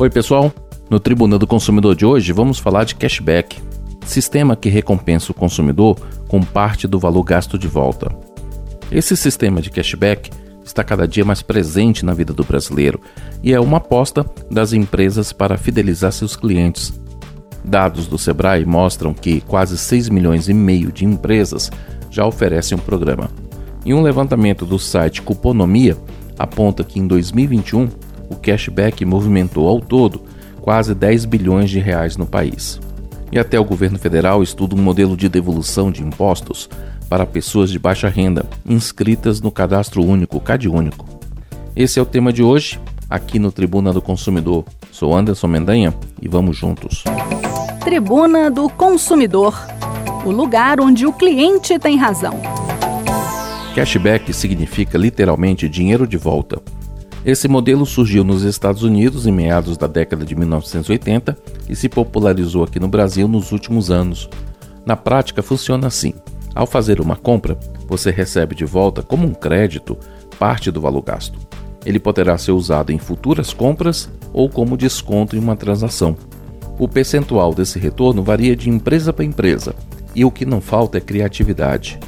Oi, pessoal. No Tribunal do Consumidor de hoje, vamos falar de cashback, sistema que recompensa o consumidor com parte do valor gasto de volta. Esse sistema de cashback está cada dia mais presente na vida do brasileiro e é uma aposta das empresas para fidelizar seus clientes. Dados do Sebrae mostram que quase 6 milhões e meio de empresas já oferecem um programa. E um levantamento do site Cuponomia aponta que em 2021 o cashback movimentou ao todo quase 10 bilhões de reais no país. E até o governo federal estuda um modelo de devolução de impostos para pessoas de baixa renda inscritas no Cadastro Único CadÚnico. Esse é o tema de hoje, aqui no Tribuna do Consumidor. Sou Anderson Mendanha e vamos juntos. Tribuna do Consumidor o lugar onde o cliente tem razão. Cashback significa literalmente dinheiro de volta. Esse modelo surgiu nos Estados Unidos em meados da década de 1980 e se popularizou aqui no Brasil nos últimos anos. Na prática, funciona assim: ao fazer uma compra, você recebe de volta como um crédito parte do valor gasto. Ele poderá ser usado em futuras compras ou como desconto em uma transação. O percentual desse retorno varia de empresa para empresa e o que não falta é criatividade.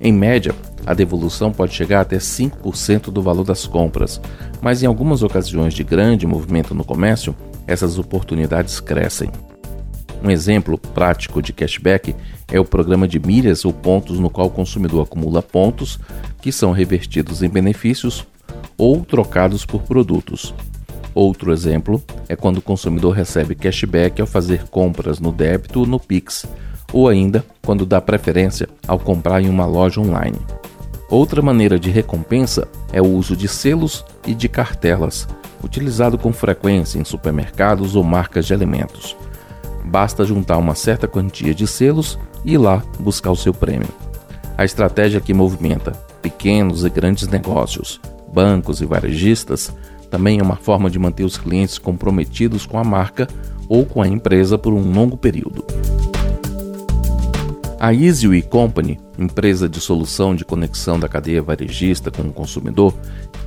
Em média, a devolução pode chegar até 5% do valor das compras, mas em algumas ocasiões de grande movimento no comércio, essas oportunidades crescem. Um exemplo prático de cashback é o programa de milhas ou pontos no qual o consumidor acumula pontos que são revertidos em benefícios ou trocados por produtos. Outro exemplo é quando o consumidor recebe cashback ao fazer compras no débito ou no Pix, ou ainda quando dá preferência ao comprar em uma loja online. Outra maneira de recompensa é o uso de selos e de cartelas, utilizado com frequência em supermercados ou marcas de alimentos. Basta juntar uma certa quantia de selos e ir lá buscar o seu prêmio. A estratégia que movimenta pequenos e grandes negócios, bancos e varejistas também é uma forma de manter os clientes comprometidos com a marca ou com a empresa por um longo período. A Easy Company, empresa de solução de conexão da cadeia varejista com o consumidor,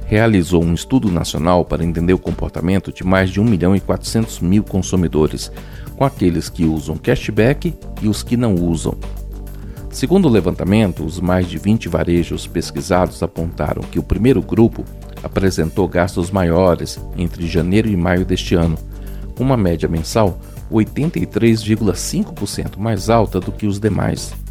realizou um estudo nacional para entender o comportamento de mais de 1 milhão e 400 mil consumidores, com aqueles que usam cashback e os que não usam. Segundo o levantamento, os mais de 20 varejos pesquisados apontaram que o primeiro grupo apresentou gastos maiores entre janeiro e maio deste ano, uma média mensal 83,5% mais alta do que os demais.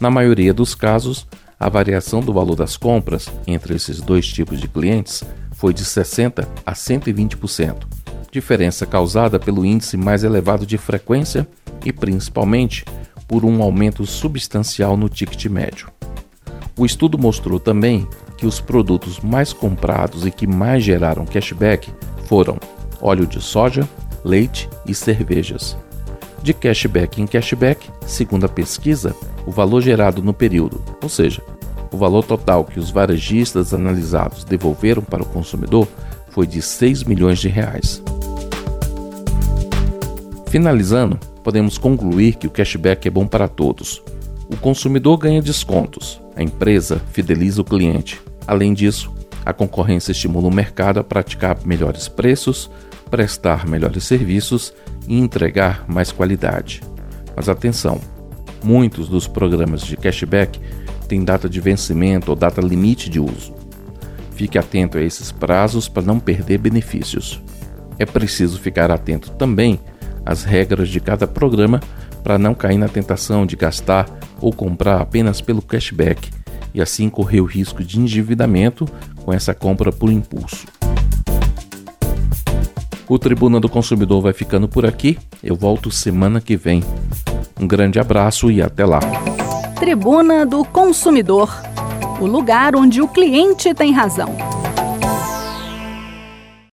Na maioria dos casos, a variação do valor das compras entre esses dois tipos de clientes foi de 60% a 120%, diferença causada pelo índice mais elevado de frequência e principalmente por um aumento substancial no ticket médio. O estudo mostrou também que os produtos mais comprados e que mais geraram cashback foram óleo de soja, leite e cervejas. De cashback em cashback, segundo a pesquisa, o valor gerado no período, ou seja, o valor total que os varejistas analisados devolveram para o consumidor foi de 6 milhões de reais. Finalizando, podemos concluir que o cashback é bom para todos. O consumidor ganha descontos, a empresa fideliza o cliente. Além disso, a concorrência estimula o mercado a praticar melhores preços, prestar melhores serviços e entregar mais qualidade. Mas atenção, muitos dos programas de cashback têm data de vencimento ou data limite de uso. Fique atento a esses prazos para não perder benefícios. É preciso ficar atento também às regras de cada programa para não cair na tentação de gastar ou comprar apenas pelo cashback e assim correr o risco de endividamento com essa compra por impulso. O Tribuna do Consumidor vai ficando por aqui. Eu volto semana que vem. Um grande abraço e até lá. Tribuna do Consumidor o lugar onde o cliente tem razão.